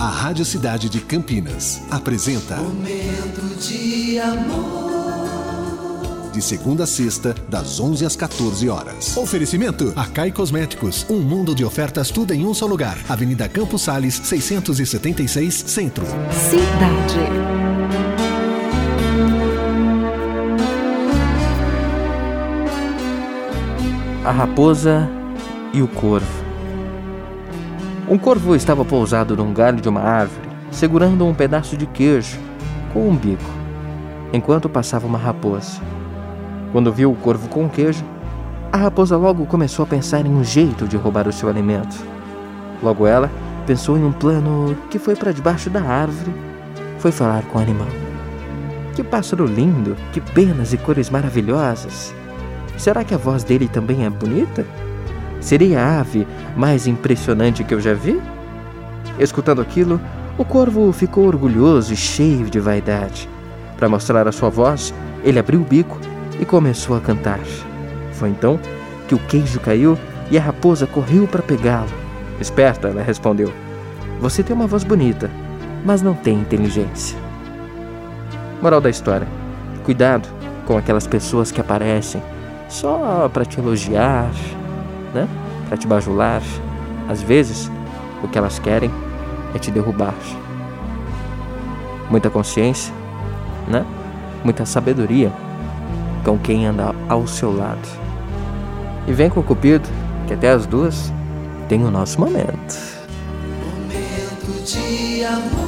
A Rádio Cidade de Campinas apresenta Momento de amor. De segunda a sexta, das 11 às 14 horas. Oferecimento: Acai Cosméticos. Um mundo de ofertas, tudo em um só lugar. Avenida Campos Sales, 676, Centro. Cidade. A raposa e o corvo. Um corvo estava pousado num galho de uma árvore, segurando um pedaço de queijo com um bico, enquanto passava uma raposa. Quando viu o corvo com o queijo, a raposa logo começou a pensar em um jeito de roubar o seu alimento. Logo ela pensou em um plano que foi para debaixo da árvore, foi falar com o animal. Que pássaro lindo, que penas e cores maravilhosas. Será que a voz dele também é bonita? Seria a ave mais impressionante que eu já vi? Escutando aquilo, o corvo ficou orgulhoso e cheio de vaidade. Para mostrar a sua voz, ele abriu o bico e começou a cantar. Foi então que o queijo caiu e a raposa correu para pegá-lo. Esperta, ela respondeu: Você tem uma voz bonita, mas não tem inteligência. Moral da história: Cuidado com aquelas pessoas que aparecem só para te elogiar, né? Para te bajular. Às vezes, o que elas querem é te derrubar. Muita consciência, né? Muita sabedoria com quem anda ao seu lado. E vem com o Cupido, que até as duas tem o nosso momento. Momento de amor.